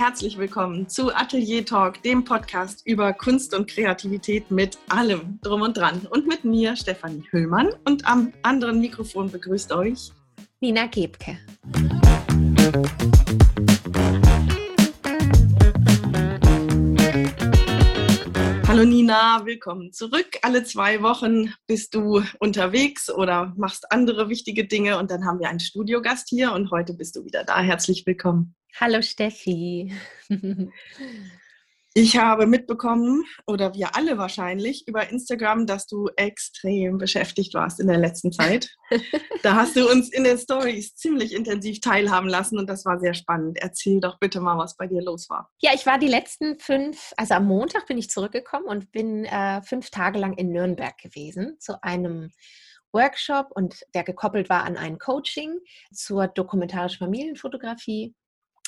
herzlich willkommen zu Atelier Talk, dem Podcast über Kunst und Kreativität mit allem drum und dran. Und mit mir, Stefanie Hüllmann. Und am anderen Mikrofon begrüßt euch Nina Gebke. Nina, willkommen zurück. Alle zwei Wochen bist du unterwegs oder machst andere wichtige Dinge und dann haben wir einen Studiogast hier und heute bist du wieder da. Herzlich willkommen. Hallo Steffi. Ich habe mitbekommen, oder wir alle wahrscheinlich, über Instagram, dass du extrem beschäftigt warst in der letzten Zeit. da hast du uns in den Stories ziemlich intensiv teilhaben lassen und das war sehr spannend. Erzähl doch bitte mal, was bei dir los war. Ja, ich war die letzten fünf, also am Montag bin ich zurückgekommen und bin äh, fünf Tage lang in Nürnberg gewesen zu einem Workshop und der gekoppelt war an ein Coaching zur dokumentarischen Familienfotografie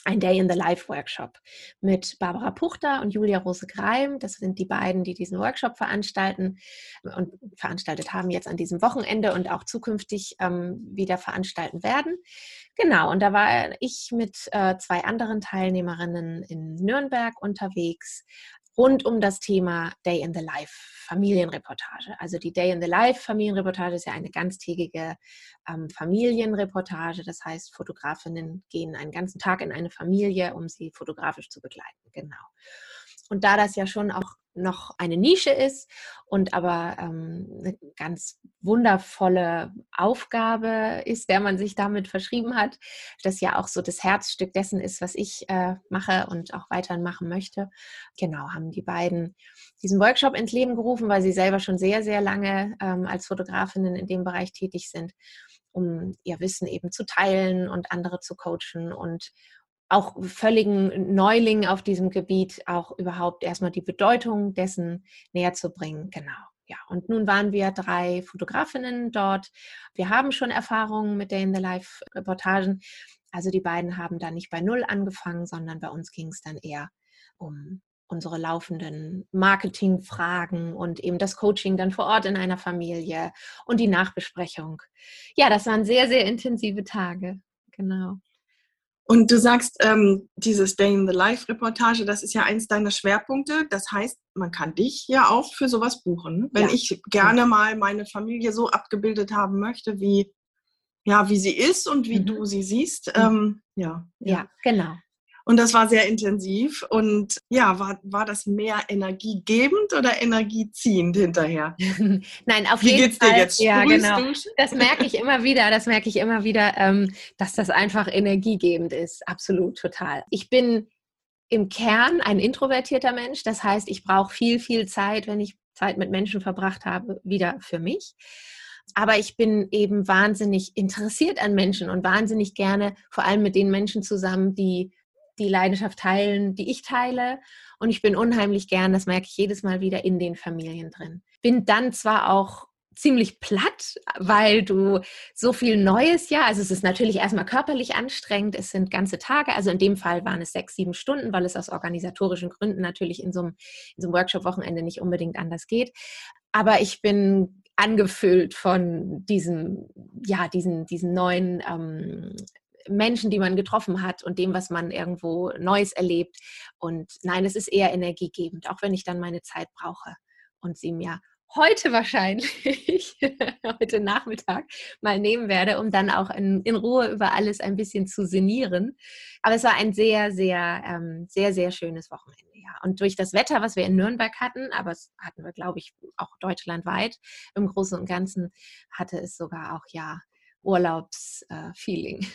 ein Day in the Life Workshop mit Barbara Puchter und Julia Rose Greim. Das sind die beiden, die diesen Workshop veranstalten und veranstaltet haben jetzt an diesem Wochenende und auch zukünftig ähm, wieder veranstalten werden. Genau, und da war ich mit äh, zwei anderen Teilnehmerinnen in Nürnberg unterwegs rund um das Thema Day in the Life Familienreportage. Also die Day in the Life Familienreportage ist ja eine ganztägige ähm, Familienreportage. Das heißt, Fotografinnen gehen einen ganzen Tag in eine Familie, um sie fotografisch zu begleiten. Genau. Und da das ja schon auch noch eine Nische ist und aber ähm, eine ganz wundervolle Aufgabe ist, der man sich damit verschrieben hat, das ja auch so das Herzstück dessen ist, was ich äh, mache und auch weiterhin machen möchte. Genau, haben die beiden diesen Workshop ins Leben gerufen, weil sie selber schon sehr, sehr lange ähm, als Fotografinnen in dem Bereich tätig sind, um ihr Wissen eben zu teilen und andere zu coachen und auch völligen Neulingen auf diesem Gebiet auch überhaupt erstmal die Bedeutung dessen näher zu bringen. Genau. Ja, und nun waren wir drei Fotografinnen dort. Wir haben schon Erfahrungen mit Day in the Life Reportagen. Also die beiden haben da nicht bei Null angefangen, sondern bei uns ging es dann eher um unsere laufenden Marketingfragen und eben das Coaching dann vor Ort in einer Familie und die Nachbesprechung. Ja, das waren sehr, sehr intensive Tage. Genau. Und du sagst, ähm, dieses Day in the Life Reportage, das ist ja eins deiner Schwerpunkte. Das heißt, man kann dich ja auch für sowas buchen. Wenn ja. ich gerne mal meine Familie so abgebildet haben möchte, wie, ja, wie sie ist und wie mhm. du sie siehst. Ähm, ja, ja, ja, genau. Und das war sehr intensiv. Und ja, war, war das mehr energiegebend oder energieziehend hinterher? Nein, auf Wie jeden geht's Fall. dir jetzt? Ja, genau. Das merke ich immer wieder, das merke ich immer wieder, ähm, dass das einfach energiegebend ist. Absolut, total. Ich bin im Kern ein introvertierter Mensch. Das heißt, ich brauche viel, viel Zeit, wenn ich Zeit mit Menschen verbracht habe, wieder für mich. Aber ich bin eben wahnsinnig interessiert an Menschen und wahnsinnig gerne vor allem mit den Menschen zusammen, die die Leidenschaft teilen, die ich teile. Und ich bin unheimlich gern, das merke ich jedes Mal wieder, in den Familien drin. Bin dann zwar auch ziemlich platt, weil du so viel Neues, ja, also es ist natürlich erstmal körperlich anstrengend, es sind ganze Tage, also in dem Fall waren es sechs, sieben Stunden, weil es aus organisatorischen Gründen natürlich in so einem, in so einem Workshop-Wochenende nicht unbedingt anders geht. Aber ich bin angefüllt von diesem, ja, diesen, diesen neuen ähm, Menschen, die man getroffen hat und dem, was man irgendwo Neues erlebt. Und nein, es ist eher energiegebend, auch wenn ich dann meine Zeit brauche und sie mir heute wahrscheinlich, heute Nachmittag mal nehmen werde, um dann auch in, in, Ruhe über alles ein bisschen zu sinnieren. Aber es war ein sehr, sehr, ähm, sehr, sehr schönes Wochenende, ja. Und durch das Wetter, was wir in Nürnberg hatten, aber es hatten wir, glaube ich, auch deutschlandweit im Großen und Ganzen, hatte es sogar auch, ja, Urlaubsfeeling. Äh,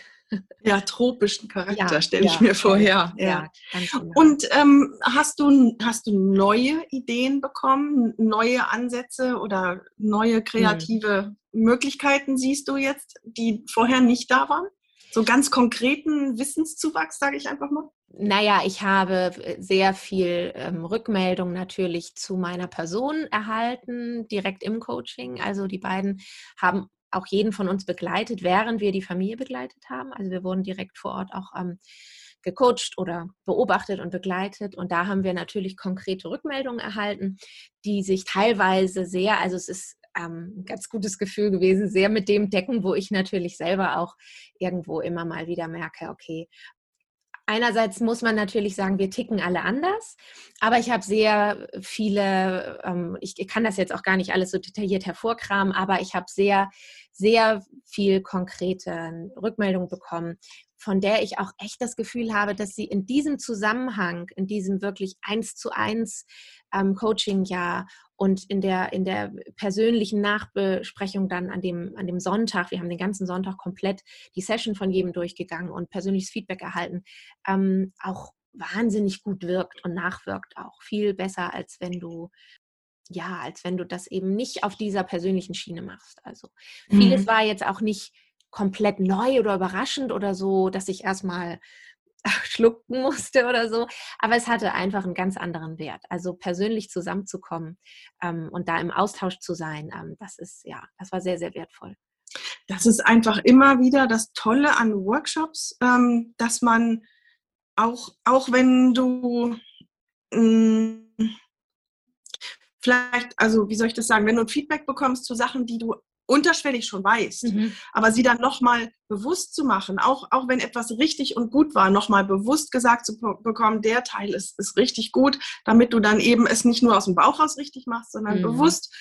ja, tropischen Charakter ja, stelle ich ja, mir vorher. Ja, ja. Genau. Und ähm, hast, du, hast du neue Ideen bekommen, neue Ansätze oder neue kreative mhm. Möglichkeiten siehst du jetzt, die vorher nicht da waren? So ganz konkreten Wissenszuwachs, sage ich einfach mal? Naja, ich habe sehr viel ähm, Rückmeldung natürlich zu meiner Person erhalten, direkt im Coaching. Also die beiden haben auch jeden von uns begleitet, während wir die Familie begleitet haben. Also wir wurden direkt vor Ort auch ähm, gecoacht oder beobachtet und begleitet. Und da haben wir natürlich konkrete Rückmeldungen erhalten, die sich teilweise sehr, also es ist ähm, ein ganz gutes Gefühl gewesen, sehr mit dem decken, wo ich natürlich selber auch irgendwo immer mal wieder merke, okay, einerseits muss man natürlich sagen, wir ticken alle anders, aber ich habe sehr viele, ähm, ich kann das jetzt auch gar nicht alles so detailliert hervorkramen, aber ich habe sehr, sehr viel konkrete Rückmeldungen bekommen, von der ich auch echt das Gefühl habe, dass sie in diesem Zusammenhang, in diesem wirklich eins zu eins ähm, Coaching-Jahr und in der, in der persönlichen Nachbesprechung dann an dem, an dem Sonntag, wir haben den ganzen Sonntag komplett die Session von jedem durchgegangen und persönliches Feedback erhalten, ähm, auch wahnsinnig gut wirkt und nachwirkt auch. Viel besser, als wenn du ja, als wenn du das eben nicht auf dieser persönlichen Schiene machst. Also vieles mhm. war jetzt auch nicht komplett neu oder überraschend oder so, dass ich erstmal schlucken musste oder so. Aber es hatte einfach einen ganz anderen Wert. Also persönlich zusammenzukommen ähm, und da im Austausch zu sein, ähm, das ist ja, das war sehr, sehr wertvoll. Das ist einfach immer wieder das Tolle an Workshops, ähm, dass man auch, auch wenn du mh, hm, vielleicht, also wie soll ich das sagen, wenn du ein Feedback bekommst zu Sachen, die du unterschwellig schon weißt, mhm. aber sie dann nochmal bewusst zu machen, auch, auch wenn etwas richtig und gut war, nochmal bewusst gesagt zu bekommen, der Teil ist, ist richtig gut, damit du dann eben es nicht nur aus dem Bauch raus richtig machst, sondern mhm. bewusst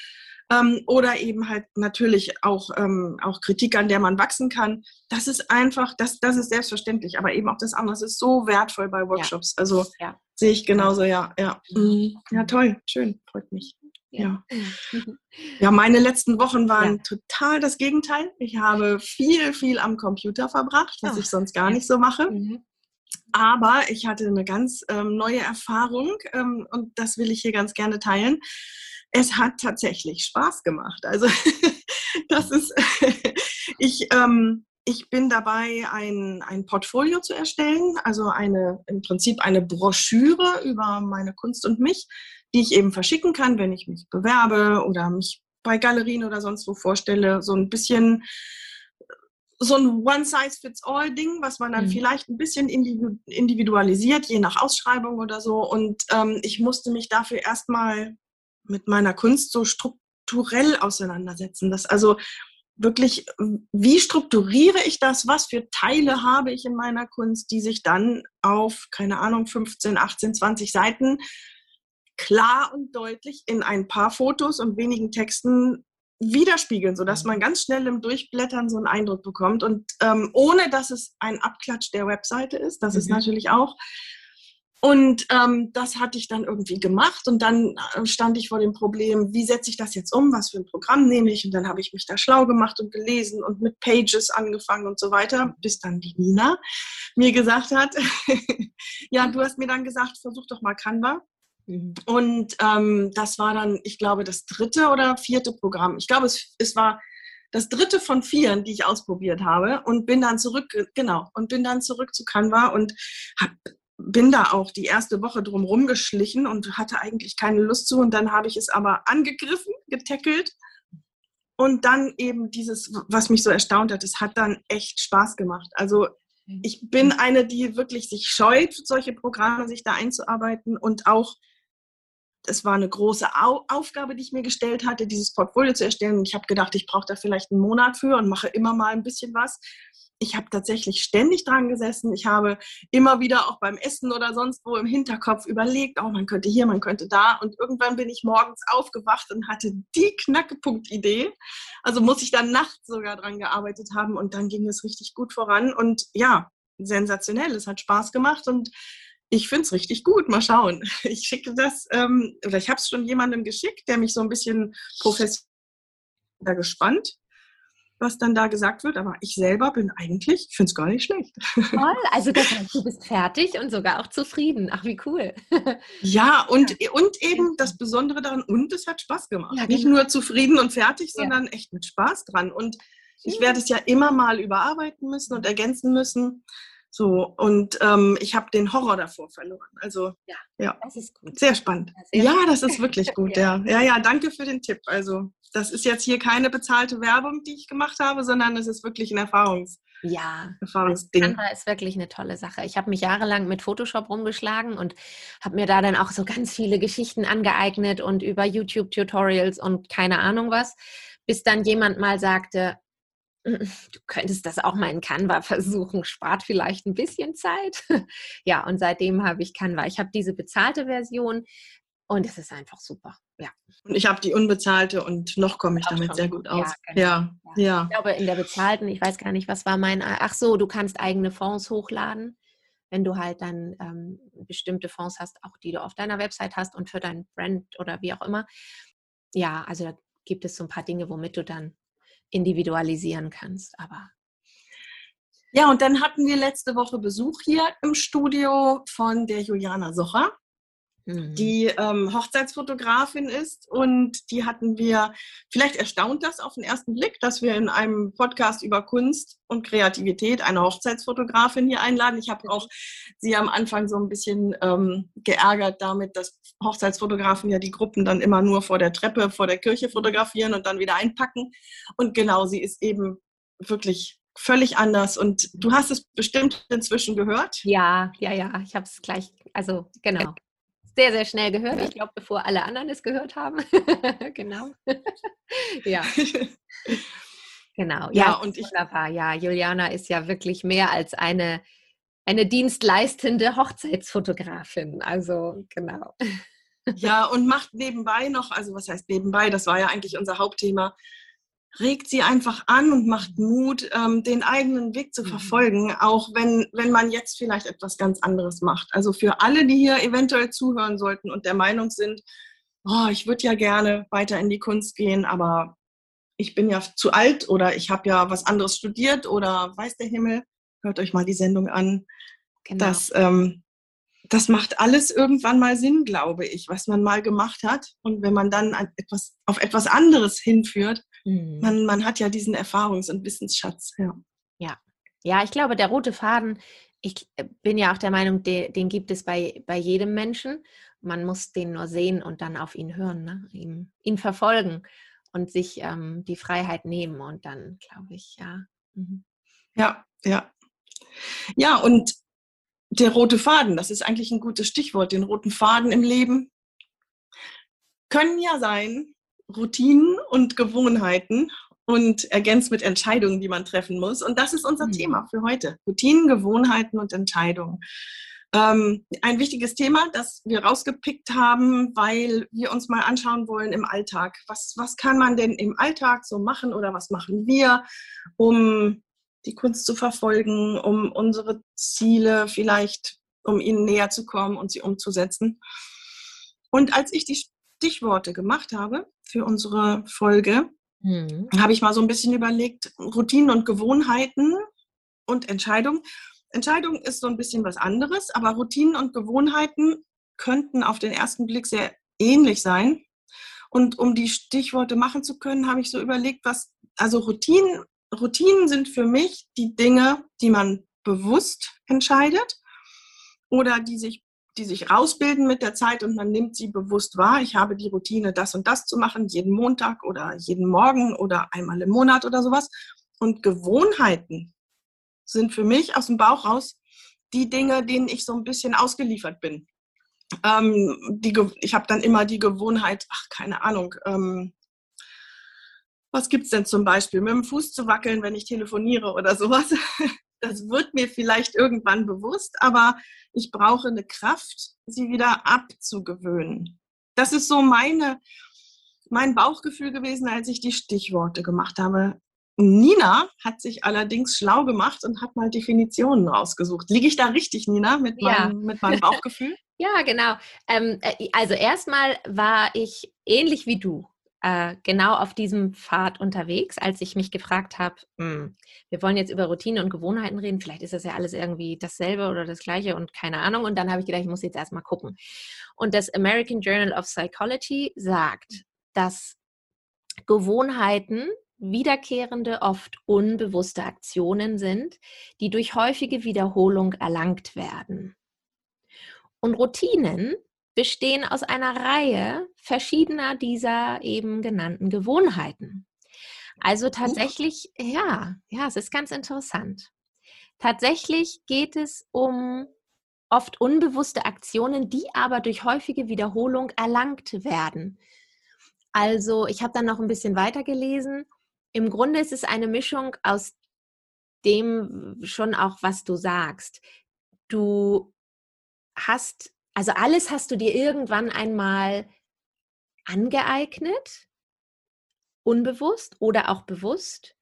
ähm, oder eben halt natürlich auch, ähm, auch Kritik, an der man wachsen kann. Das ist einfach, das, das ist selbstverständlich, aber eben auch das andere, das ist so wertvoll bei Workshops. Ja. Also ja. sehe ich genauso, ja. Ja, mhm. ja toll, schön, freut mich. Ja. ja, meine letzten Wochen waren ja. total das Gegenteil. Ich habe viel, viel am Computer verbracht, was oh. ich sonst gar nicht so mache. Mhm. Aber ich hatte eine ganz ähm, neue Erfahrung ähm, und das will ich hier ganz gerne teilen. Es hat tatsächlich Spaß gemacht. Also das ist, ich, ähm, ich bin dabei, ein, ein Portfolio zu erstellen, also eine, im Prinzip eine Broschüre über meine Kunst und mich die ich eben verschicken kann, wenn ich mich bewerbe oder mich bei Galerien oder sonst wo vorstelle. So ein bisschen so ein One-Size-Fits-All-Ding, was man dann mhm. vielleicht ein bisschen individualisiert, je nach Ausschreibung oder so. Und ähm, ich musste mich dafür erstmal mit meiner Kunst so strukturell auseinandersetzen. Das also wirklich, wie strukturiere ich das? Was für Teile habe ich in meiner Kunst, die sich dann auf, keine Ahnung, 15, 18, 20 Seiten klar und deutlich in ein paar Fotos und wenigen Texten widerspiegeln, sodass mhm. man ganz schnell im Durchblättern so einen Eindruck bekommt. Und ähm, ohne dass es ein Abklatsch der Webseite ist, das mhm. ist natürlich auch. Und ähm, das hatte ich dann irgendwie gemacht und dann äh, stand ich vor dem Problem, wie setze ich das jetzt um, was für ein Programm nehme ich und dann habe ich mich da schlau gemacht und gelesen und mit Pages angefangen und so weiter, bis dann die Nina mir gesagt hat, ja, du hast mir dann gesagt, versuch doch mal Canva. Mhm. Und ähm, das war dann, ich glaube, das dritte oder vierte Programm. Ich glaube, es, es war das dritte von vier, die ich ausprobiert habe und bin dann zurück, genau, und bin dann zurück zu Canva und hab, bin da auch die erste Woche drum rumgeschlichen und hatte eigentlich keine Lust zu und dann habe ich es aber angegriffen, getackelt und dann eben dieses, was mich so erstaunt hat, es hat dann echt Spaß gemacht. Also ich bin eine, die wirklich sich scheut, solche Programme sich da einzuarbeiten und auch es war eine große Au Aufgabe, die ich mir gestellt hatte, dieses Portfolio zu erstellen. Und ich habe gedacht, ich brauche da vielleicht einen Monat für und mache immer mal ein bisschen was. Ich habe tatsächlich ständig dran gesessen. Ich habe immer wieder auch beim Essen oder sonst wo im Hinterkopf überlegt, oh, man könnte hier, man könnte da. Und irgendwann bin ich morgens aufgewacht und hatte die Knackepunkt-Idee. Also muss ich dann nachts sogar dran gearbeitet haben und dann ging es richtig gut voran. Und ja, sensationell. Es hat Spaß gemacht und ich finde es richtig gut. Mal schauen. Ich schicke das, ähm, oder ich habe es schon jemandem geschickt, der mich so ein bisschen professionell gespannt, was dann da gesagt wird. Aber ich selber bin eigentlich, ich finde es gar nicht schlecht. Toll, also das heißt, du bist fertig und sogar auch zufrieden. Ach, wie cool. Ja, und, ja. und eben das Besondere daran, und es hat Spaß gemacht. Ja, genau. Nicht nur zufrieden und fertig, sondern ja. echt mit Spaß dran. Und ich werde es ja immer mal überarbeiten müssen und ergänzen müssen. So, und ähm, ich habe den Horror davor verloren. Also, ja, ja. das ist gut. Sehr spannend. Sehr ja, das ist wirklich gut, ja. ja. Ja, danke für den Tipp. Also, das ist jetzt hier keine bezahlte Werbung, die ich gemacht habe, sondern es ist wirklich ein Erfahrungs ja, Erfahrungsding. Canva ist wirklich eine tolle Sache. Ich habe mich jahrelang mit Photoshop rumgeschlagen und habe mir da dann auch so ganz viele Geschichten angeeignet und über YouTube-Tutorials und keine Ahnung was, bis dann jemand mal sagte, du könntest das auch mal in Canva versuchen, spart vielleicht ein bisschen Zeit. ja, und seitdem habe ich Canva. Ich habe diese bezahlte Version und es ist einfach super. Ja. Und ich habe die unbezahlte und noch komme ich damit sehr gut aus. Ja, genau. ja, ja, Ich glaube, in der bezahlten, ich weiß gar nicht, was war mein. Ach so, du kannst eigene Fonds hochladen, wenn du halt dann ähm, bestimmte Fonds hast, auch die du auf deiner Website hast und für dein Brand oder wie auch immer. Ja, also da gibt es so ein paar Dinge, womit du dann individualisieren kannst. Aber ja, und dann hatten wir letzte Woche Besuch hier im Studio von der Juliana Socher. Die ähm, Hochzeitsfotografin ist. Und die hatten wir, vielleicht erstaunt das auf den ersten Blick, dass wir in einem Podcast über Kunst und Kreativität eine Hochzeitsfotografin hier einladen. Ich habe auch sie am Anfang so ein bisschen ähm, geärgert damit, dass Hochzeitsfotografen ja die Gruppen dann immer nur vor der Treppe, vor der Kirche fotografieren und dann wieder einpacken. Und genau, sie ist eben wirklich völlig anders. Und du hast es bestimmt inzwischen gehört. Ja, ja, ja. Ich habe es gleich, also genau. Sehr, sehr schnell gehört. Ich glaube, bevor alle anderen es gehört haben. genau. ja. Genau. Ja, ja und ich. Wunderbar. Ja, Juliana ist ja wirklich mehr als eine eine dienstleistende Hochzeitsfotografin. Also genau. Ja, und macht nebenbei noch, also was heißt nebenbei, das war ja eigentlich unser Hauptthema, regt sie einfach an und macht Mut, ähm, den eigenen Weg zu mhm. verfolgen, auch wenn, wenn man jetzt vielleicht etwas ganz anderes macht. Also für alle, die hier eventuell zuhören sollten und der Meinung sind, oh, ich würde ja gerne weiter in die Kunst gehen, aber ich bin ja zu alt oder ich habe ja was anderes studiert oder weiß der Himmel, hört euch mal die Sendung an. Genau. Das, ähm, das macht alles irgendwann mal Sinn, glaube ich, was man mal gemacht hat. Und wenn man dann etwas, auf etwas anderes hinführt, mhm. man, man hat ja diesen Erfahrungs- und Wissensschatz. Ja. ja. Ja, ich glaube, der rote Faden, ich äh, bin ja auch der Meinung, den, den gibt es bei, bei jedem Menschen. Man muss den nur sehen und dann auf ihn hören, ne? ihn, ihn verfolgen und sich ähm, die Freiheit nehmen. Und dann glaube ich, ja. Mhm. Ja, ja. Ja, und der rote Faden, das ist eigentlich ein gutes Stichwort, den roten Faden im Leben können ja sein Routinen und Gewohnheiten und ergänzt mit Entscheidungen, die man treffen muss. Und das ist unser mhm. Thema für heute. Routinen, Gewohnheiten und Entscheidungen. Ähm, ein wichtiges Thema, das wir rausgepickt haben, weil wir uns mal anschauen wollen im Alltag. Was, was kann man denn im Alltag so machen oder was machen wir, um die Kunst zu verfolgen, um unsere Ziele vielleicht, um ihnen näher zu kommen und sie umzusetzen. Und als ich die Stichworte gemacht habe für unsere Folge, mhm. habe ich mal so ein bisschen überlegt, Routinen und Gewohnheiten und Entscheidungen. Entscheidung ist so ein bisschen was anderes, aber Routinen und Gewohnheiten könnten auf den ersten Blick sehr ähnlich sein. Und um die Stichworte machen zu können, habe ich so überlegt, was, also Routinen Routinen sind für mich die Dinge, die man bewusst entscheidet oder die sich, die sich rausbilden mit der Zeit und man nimmt sie bewusst wahr. Ich habe die Routine, das und das zu machen, jeden Montag oder jeden Morgen oder einmal im Monat oder sowas. Und Gewohnheiten sind für mich aus dem Bauch raus die Dinge, denen ich so ein bisschen ausgeliefert bin. Ähm, die, ich habe dann immer die Gewohnheit, ach, keine Ahnung, ähm, was gibt es denn zum Beispiel? Mit dem Fuß zu wackeln, wenn ich telefoniere oder sowas. Das wird mir vielleicht irgendwann bewusst, aber ich brauche eine Kraft, sie wieder abzugewöhnen. Das ist so meine, mein Bauchgefühl gewesen, als ich die Stichworte gemacht habe. Nina hat sich allerdings schlau gemacht und hat mal Definitionen rausgesucht. Liege ich da richtig, Nina, mit, ja. meinem, mit meinem Bauchgefühl? ja, genau. Ähm, äh, also erstmal war ich ähnlich wie du äh, genau auf diesem Pfad unterwegs, als ich mich gefragt habe, hm, wir wollen jetzt über Routine und Gewohnheiten reden, vielleicht ist das ja alles irgendwie dasselbe oder das gleiche und keine Ahnung. Und dann habe ich gedacht, ich muss jetzt erstmal gucken. Und das American Journal of Psychology sagt, dass Gewohnheiten wiederkehrende, oft unbewusste Aktionen sind, die durch häufige Wiederholung erlangt werden. Und Routinen bestehen aus einer Reihe verschiedener dieser eben genannten Gewohnheiten. Also tatsächlich, ja, ja, es ist ganz interessant. Tatsächlich geht es um oft unbewusste Aktionen, die aber durch häufige Wiederholung erlangt werden. Also ich habe dann noch ein bisschen weiter gelesen. Im Grunde ist es eine Mischung aus dem schon auch, was du sagst. Du hast, also alles hast du dir irgendwann einmal angeeignet, unbewusst oder auch bewusst.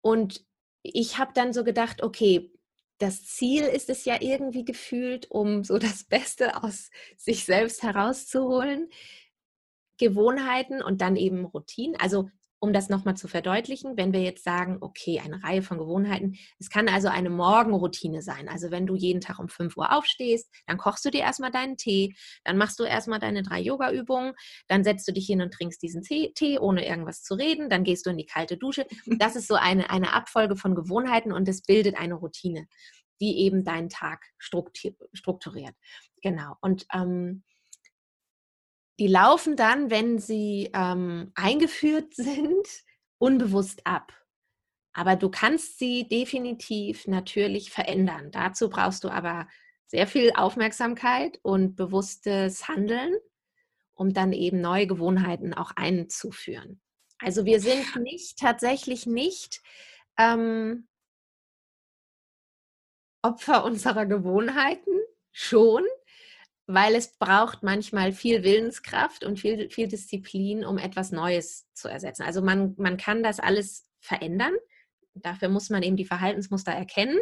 Und ich habe dann so gedacht, okay, das Ziel ist es ja irgendwie gefühlt, um so das Beste aus sich selbst herauszuholen. Gewohnheiten und dann eben Routinen. Also um das nochmal zu verdeutlichen, wenn wir jetzt sagen, okay, eine Reihe von Gewohnheiten, es kann also eine Morgenroutine sein. Also wenn du jeden Tag um 5 Uhr aufstehst, dann kochst du dir erstmal deinen Tee, dann machst du erstmal deine drei Yoga-Übungen, dann setzt du dich hin und trinkst diesen Tee, ohne irgendwas zu reden, dann gehst du in die kalte Dusche. Das ist so eine, eine Abfolge von Gewohnheiten und es bildet eine Routine, die eben deinen Tag strukturiert. Genau. Und ähm, die laufen dann, wenn sie ähm, eingeführt sind, unbewusst ab. Aber du kannst sie definitiv natürlich verändern. Dazu brauchst du aber sehr viel Aufmerksamkeit und bewusstes Handeln, um dann eben neue Gewohnheiten auch einzuführen. Also wir sind nicht tatsächlich nicht ähm, Opfer unserer Gewohnheiten, schon, weil es braucht manchmal viel Willenskraft und viel, viel Disziplin, um etwas Neues zu ersetzen. Also man, man kann das alles verändern. Dafür muss man eben die Verhaltensmuster erkennen,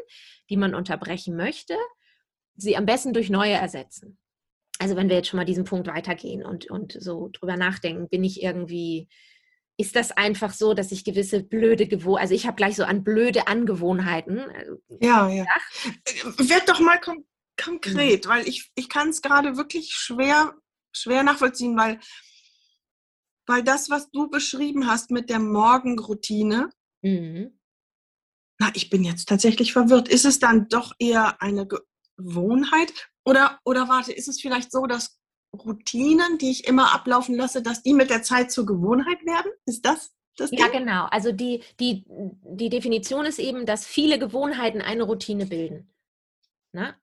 die man unterbrechen möchte, sie am besten durch neue ersetzen. Also wenn wir jetzt schon mal diesen Punkt weitergehen und, und so drüber nachdenken, bin ich irgendwie, ist das einfach so, dass ich gewisse blöde Gewohnheiten, also ich habe gleich so an blöde Angewohnheiten. Äh, ja, ja. Äh, werd doch mal konkret konkret, mhm. weil ich, ich kann es gerade wirklich schwer, schwer nachvollziehen, weil, weil das, was du beschrieben hast mit der Morgenroutine, mhm. na, ich bin jetzt tatsächlich verwirrt. Ist es dann doch eher eine Gewohnheit? Oder, oder warte, ist es vielleicht so, dass Routinen, die ich immer ablaufen lasse, dass die mit der Zeit zur Gewohnheit werden? Ist das das ja, genau. Also die, die, die Definition ist eben, dass viele Gewohnheiten eine Routine bilden. Na?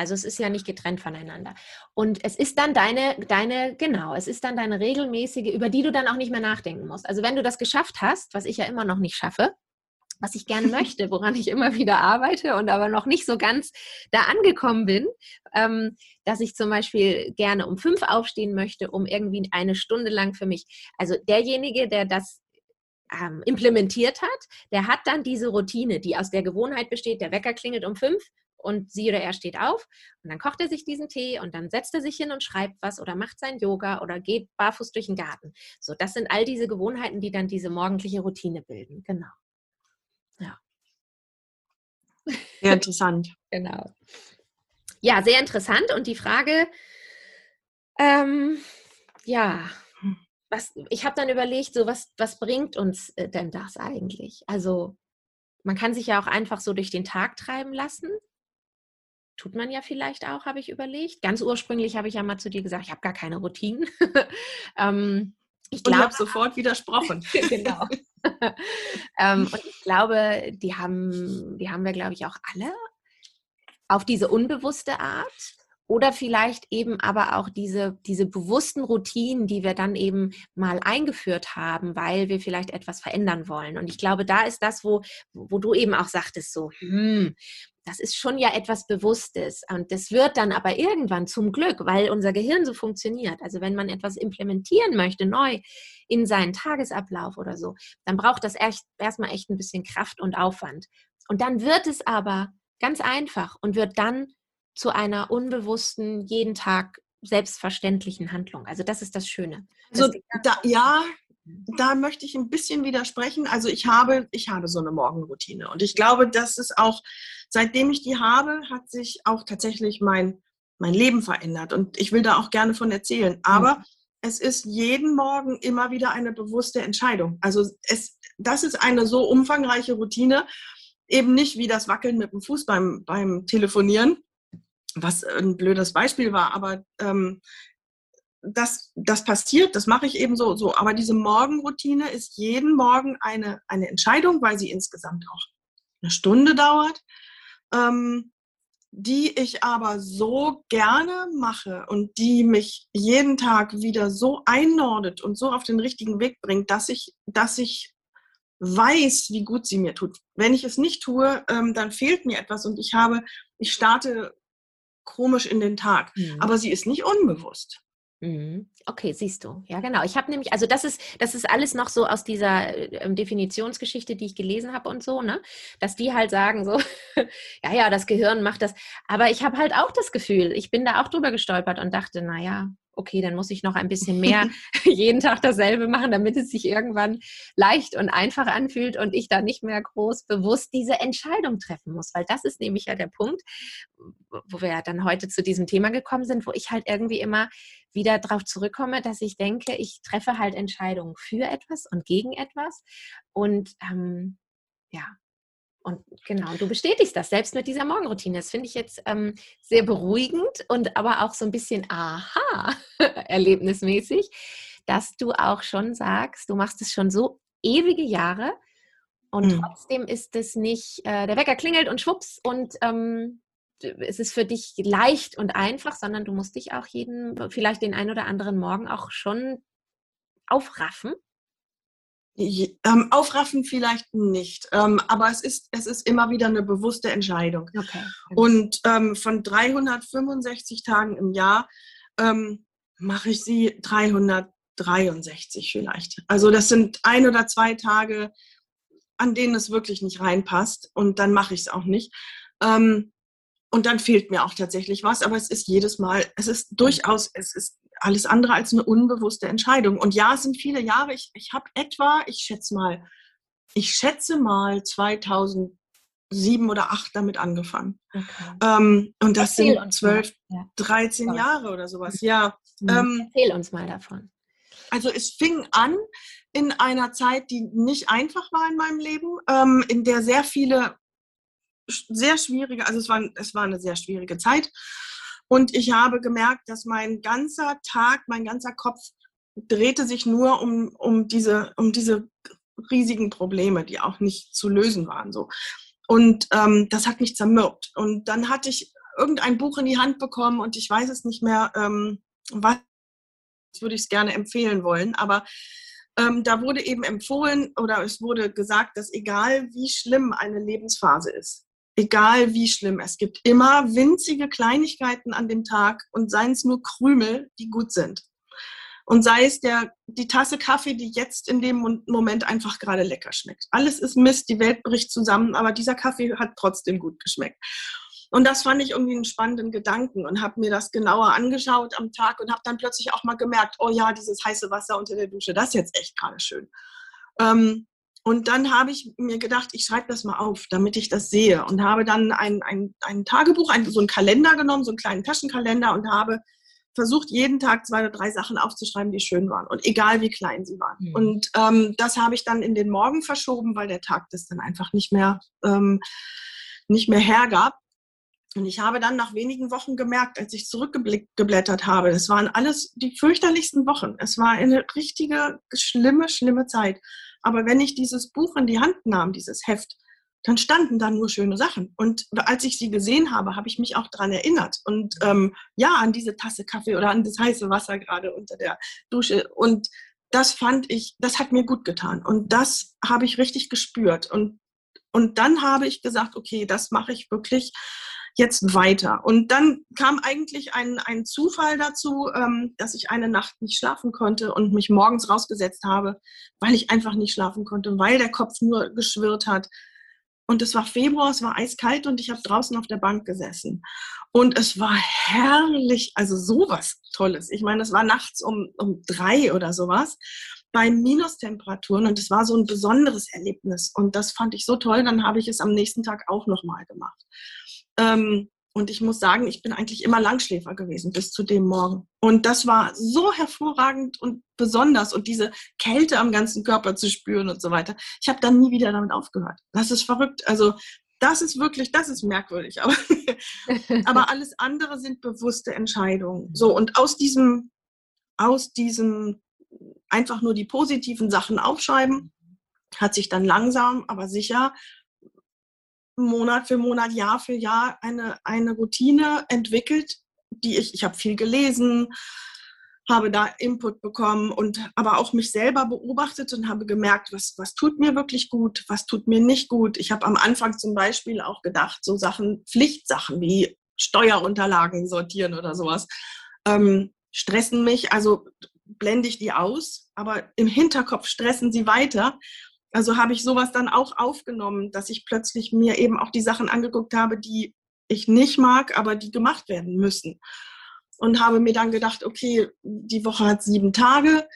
Also es ist ja nicht getrennt voneinander. Und es ist dann deine, deine, genau, es ist dann deine regelmäßige, über die du dann auch nicht mehr nachdenken musst. Also wenn du das geschafft hast, was ich ja immer noch nicht schaffe, was ich gerne möchte, woran ich immer wieder arbeite und aber noch nicht so ganz da angekommen bin, ähm, dass ich zum Beispiel gerne um fünf aufstehen möchte, um irgendwie eine Stunde lang für mich. Also derjenige, der das ähm, implementiert hat, der hat dann diese Routine, die aus der Gewohnheit besteht, der Wecker klingelt um fünf und sie oder er steht auf und dann kocht er sich diesen Tee und dann setzt er sich hin und schreibt was oder macht sein Yoga oder geht barfuß durch den Garten. So, das sind all diese Gewohnheiten, die dann diese morgendliche Routine bilden. Genau. Ja. Sehr interessant. genau. Ja, sehr interessant. Und die Frage, ähm, ja, was, ich habe dann überlegt, so was, was bringt uns äh, denn das eigentlich? Also man kann sich ja auch einfach so durch den Tag treiben lassen tut man ja vielleicht auch, habe ich überlegt. Ganz ursprünglich habe ich ja mal zu dir gesagt, ich habe gar keine Routinen. ähm, ich glaube, habe sofort widersprochen. genau. ähm, und ich glaube, die haben, die haben wir, glaube ich, auch alle auf diese unbewusste Art. Oder vielleicht eben aber auch diese, diese bewussten Routinen, die wir dann eben mal eingeführt haben, weil wir vielleicht etwas verändern wollen. Und ich glaube, da ist das, wo, wo du eben auch sagtest, so, hm, das ist schon ja etwas Bewusstes. Und das wird dann aber irgendwann zum Glück, weil unser Gehirn so funktioniert. Also wenn man etwas implementieren möchte, neu in seinen Tagesablauf oder so, dann braucht das erst, erstmal echt ein bisschen Kraft und Aufwand. Und dann wird es aber ganz einfach und wird dann zu einer unbewussten, jeden Tag selbstverständlichen Handlung. Also das ist das Schöne. Also da, ja, da möchte ich ein bisschen widersprechen. Also ich habe, ich habe so eine Morgenroutine und ich glaube, dass es auch, seitdem ich die habe, hat sich auch tatsächlich mein, mein Leben verändert und ich will da auch gerne von erzählen. Aber mhm. es ist jeden Morgen immer wieder eine bewusste Entscheidung. Also es, das ist eine so umfangreiche Routine, eben nicht wie das Wackeln mit dem Fuß beim, beim Telefonieren, was ein blödes Beispiel war, aber ähm, das, das passiert, das mache ich eben so, so. Aber diese Morgenroutine ist jeden Morgen eine, eine Entscheidung, weil sie insgesamt auch eine Stunde dauert, ähm, die ich aber so gerne mache und die mich jeden Tag wieder so einnordet und so auf den richtigen Weg bringt, dass ich, dass ich weiß, wie gut sie mir tut. Wenn ich es nicht tue, ähm, dann fehlt mir etwas und ich habe, ich starte komisch in den Tag. Mhm. Aber sie ist nicht unbewusst. Mhm. Okay, siehst du. Ja, genau. Ich habe nämlich, also das ist, das ist alles noch so aus dieser äh, Definitionsgeschichte, die ich gelesen habe und so, ne? Dass die halt sagen so, ja, ja, das Gehirn macht das. Aber ich habe halt auch das Gefühl, ich bin da auch drüber gestolpert und dachte, naja, okay, dann muss ich noch ein bisschen mehr jeden Tag dasselbe machen, damit es sich irgendwann leicht und einfach anfühlt und ich da nicht mehr groß bewusst diese Entscheidung treffen muss. Weil das ist nämlich ja der Punkt, wo wir ja dann heute zu diesem Thema gekommen sind, wo ich halt irgendwie immer wieder darauf zurückkomme, dass ich denke, ich treffe halt Entscheidungen für etwas und gegen etwas. Und ähm, ja, und genau, du bestätigst das selbst mit dieser Morgenroutine. Das finde ich jetzt ähm, sehr beruhigend und aber auch so ein bisschen aha, erlebnismäßig, dass du auch schon sagst, du machst es schon so ewige Jahre und mhm. trotzdem ist es nicht, äh, der Wecker klingelt und schwupps und ähm, es ist für dich leicht und einfach, sondern du musst dich auch jeden, vielleicht den einen oder anderen Morgen auch schon aufraffen ähm, aufraffen vielleicht nicht, ähm, aber es ist, es ist immer wieder eine bewusste Entscheidung. Okay. Und ähm, von 365 Tagen im Jahr ähm, mache ich sie 363 vielleicht. Also das sind ein oder zwei Tage, an denen es wirklich nicht reinpasst und dann mache ich es auch nicht. Ähm, und dann fehlt mir auch tatsächlich was, aber es ist jedes Mal, es ist durchaus, es ist alles andere als eine unbewusste Entscheidung. Und ja, es sind viele Jahre. Ich, ich habe etwa, ich schätze mal, ich schätze mal 2007 oder 2008 damit angefangen. Okay. Ähm, und das Erzähl sind 12, ja. 13 Sorry. Jahre oder sowas. Ja. Mhm. Ähm, Erzähl uns mal davon. Also es fing an in einer Zeit, die nicht einfach war in meinem Leben, ähm, in der sehr viele sehr schwierige, also es war, es war eine sehr schwierige Zeit. Und ich habe gemerkt, dass mein ganzer Tag, mein ganzer Kopf drehte sich nur um, um, diese, um diese riesigen Probleme, die auch nicht zu lösen waren. So. Und ähm, das hat mich zermürbt. Und dann hatte ich irgendein Buch in die Hand bekommen und ich weiß es nicht mehr, ähm, was würde ich es gerne empfehlen wollen. Aber ähm, da wurde eben empfohlen oder es wurde gesagt, dass egal wie schlimm eine Lebensphase ist, egal wie schlimm. Es gibt immer winzige Kleinigkeiten an dem Tag und seien es nur Krümel, die gut sind. Und sei es der, die Tasse Kaffee, die jetzt in dem Moment einfach gerade lecker schmeckt. Alles ist Mist, die Welt bricht zusammen, aber dieser Kaffee hat trotzdem gut geschmeckt. Und das fand ich irgendwie einen spannenden Gedanken und habe mir das genauer angeschaut am Tag und habe dann plötzlich auch mal gemerkt, oh ja, dieses heiße Wasser unter der Dusche, das ist jetzt echt gerade schön. Ähm, und dann habe ich mir gedacht, ich schreibe das mal auf, damit ich das sehe. Und habe dann ein, ein, ein Tagebuch, ein, so einen Kalender genommen, so einen kleinen Taschenkalender und habe versucht, jeden Tag zwei oder drei Sachen aufzuschreiben, die schön waren. Und egal wie klein sie waren. Mhm. Und ähm, das habe ich dann in den Morgen verschoben, weil der Tag das dann einfach nicht mehr, ähm, nicht mehr hergab. Und ich habe dann nach wenigen Wochen gemerkt, als ich zurückgeblättert habe, das waren alles die fürchterlichsten Wochen. Es war eine richtige, schlimme, schlimme Zeit. Aber wenn ich dieses Buch in die Hand nahm, dieses Heft, dann standen da nur schöne Sachen. Und als ich sie gesehen habe, habe ich mich auch daran erinnert. Und ähm, ja, an diese Tasse Kaffee oder an das heiße Wasser gerade unter der Dusche. Und das fand ich, das hat mir gut getan. Und das habe ich richtig gespürt. Und, und dann habe ich gesagt, okay, das mache ich wirklich jetzt weiter. Und dann kam eigentlich ein, ein Zufall dazu, ähm, dass ich eine Nacht nicht schlafen konnte und mich morgens rausgesetzt habe, weil ich einfach nicht schlafen konnte, weil der Kopf nur geschwirrt hat. Und es war Februar, es war eiskalt und ich habe draußen auf der Bank gesessen. Und es war herrlich, also sowas Tolles. Ich meine, es war nachts um, um drei oder sowas bei Minustemperaturen und es war so ein besonderes Erlebnis. Und das fand ich so toll, dann habe ich es am nächsten Tag auch nochmal gemacht. Ähm, und ich muss sagen, ich bin eigentlich immer Langschläfer gewesen bis zu dem Morgen. Und das war so hervorragend und besonders und diese Kälte am ganzen Körper zu spüren und so weiter. Ich habe dann nie wieder damit aufgehört. Das ist verrückt. Also das ist wirklich, das ist merkwürdig. Aber, aber alles andere sind bewusste Entscheidungen. So und aus diesem, aus diesem einfach nur die positiven Sachen aufschreiben, hat sich dann langsam, aber sicher Monat für Monat, Jahr für Jahr eine, eine Routine entwickelt, die ich, ich habe viel gelesen, habe da Input bekommen und aber auch mich selber beobachtet und habe gemerkt, was, was tut mir wirklich gut, was tut mir nicht gut. Ich habe am Anfang zum Beispiel auch gedacht, so Sachen, Pflichtsachen wie Steuerunterlagen sortieren oder sowas, ähm, stressen mich. Also blende ich die aus, aber im Hinterkopf stressen sie weiter. Also habe ich sowas dann auch aufgenommen, dass ich plötzlich mir eben auch die Sachen angeguckt habe, die ich nicht mag, aber die gemacht werden müssen. Und habe mir dann gedacht, okay, die Woche hat sieben Tage.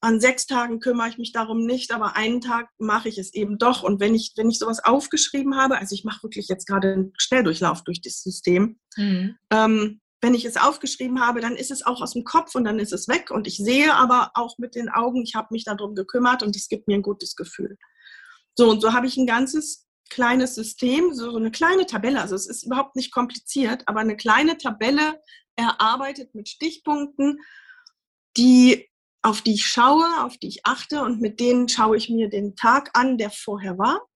An sechs Tagen kümmere ich mich darum nicht, aber einen Tag mache ich es eben doch. Und wenn ich, wenn ich sowas aufgeschrieben habe, also ich mache wirklich jetzt gerade einen Schnelldurchlauf durch das System, mhm. ähm, wenn ich es aufgeschrieben habe, dann ist es auch aus dem Kopf und dann ist es weg. Und ich sehe aber auch mit den Augen, ich habe mich darum gekümmert und es gibt mir ein gutes Gefühl. So, und so habe ich ein ganzes kleines System, so eine kleine Tabelle. Also es ist überhaupt nicht kompliziert, aber eine kleine Tabelle erarbeitet mit Stichpunkten, die, auf die ich schaue, auf die ich achte und mit denen schaue ich mir den Tag an, der vorher war